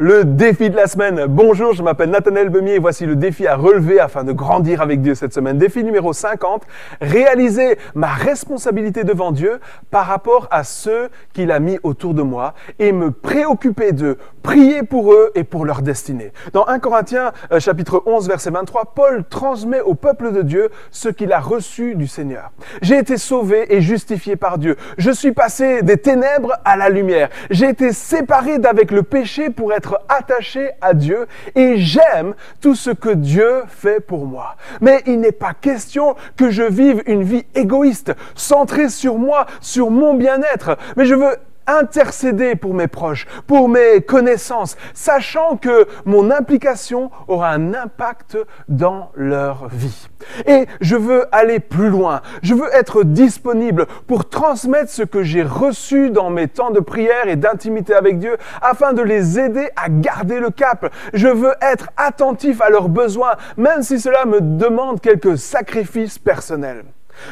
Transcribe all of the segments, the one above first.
Le défi de la semaine. Bonjour, je m'appelle Nathanaël Bemier et voici le défi à relever afin de grandir avec Dieu cette semaine. Défi numéro 50, réaliser ma responsabilité devant Dieu par rapport à ceux qu'il a mis autour de moi et me préoccuper de prier pour eux et pour leur destinée. Dans 1 Corinthiens euh, chapitre 11 verset 23, Paul transmet au peuple de Dieu ce qu'il a reçu du Seigneur. J'ai été sauvé et justifié par Dieu. Je suis passé des ténèbres à la lumière. J'ai été séparé d'avec le péché pour être attaché à Dieu et j'aime tout ce que Dieu fait pour moi. Mais il n'est pas question que je vive une vie égoïste, centrée sur moi, sur mon bien-être, mais je veux intercéder pour mes proches, pour mes connaissances, sachant que mon implication aura un impact dans leur vie. Et je veux aller plus loin. Je veux être disponible pour transmettre ce que j'ai reçu dans mes temps de prière et d'intimité avec Dieu afin de les aider à garder le cap. Je veux être attentif à leurs besoins, même si cela me demande quelques sacrifices personnels.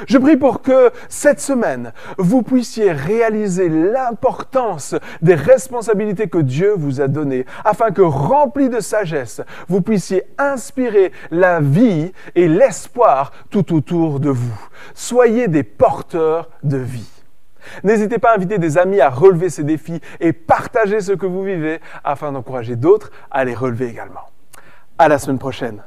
Je prie pour que cette semaine, vous puissiez réaliser l'importance des responsabilités que Dieu vous a données, afin que, remplis de sagesse, vous puissiez inspirer la vie et l'espoir tout autour de vous. Soyez des porteurs de vie. N'hésitez pas à inviter des amis à relever ces défis et partager ce que vous vivez afin d'encourager d'autres à les relever également. À la semaine prochaine.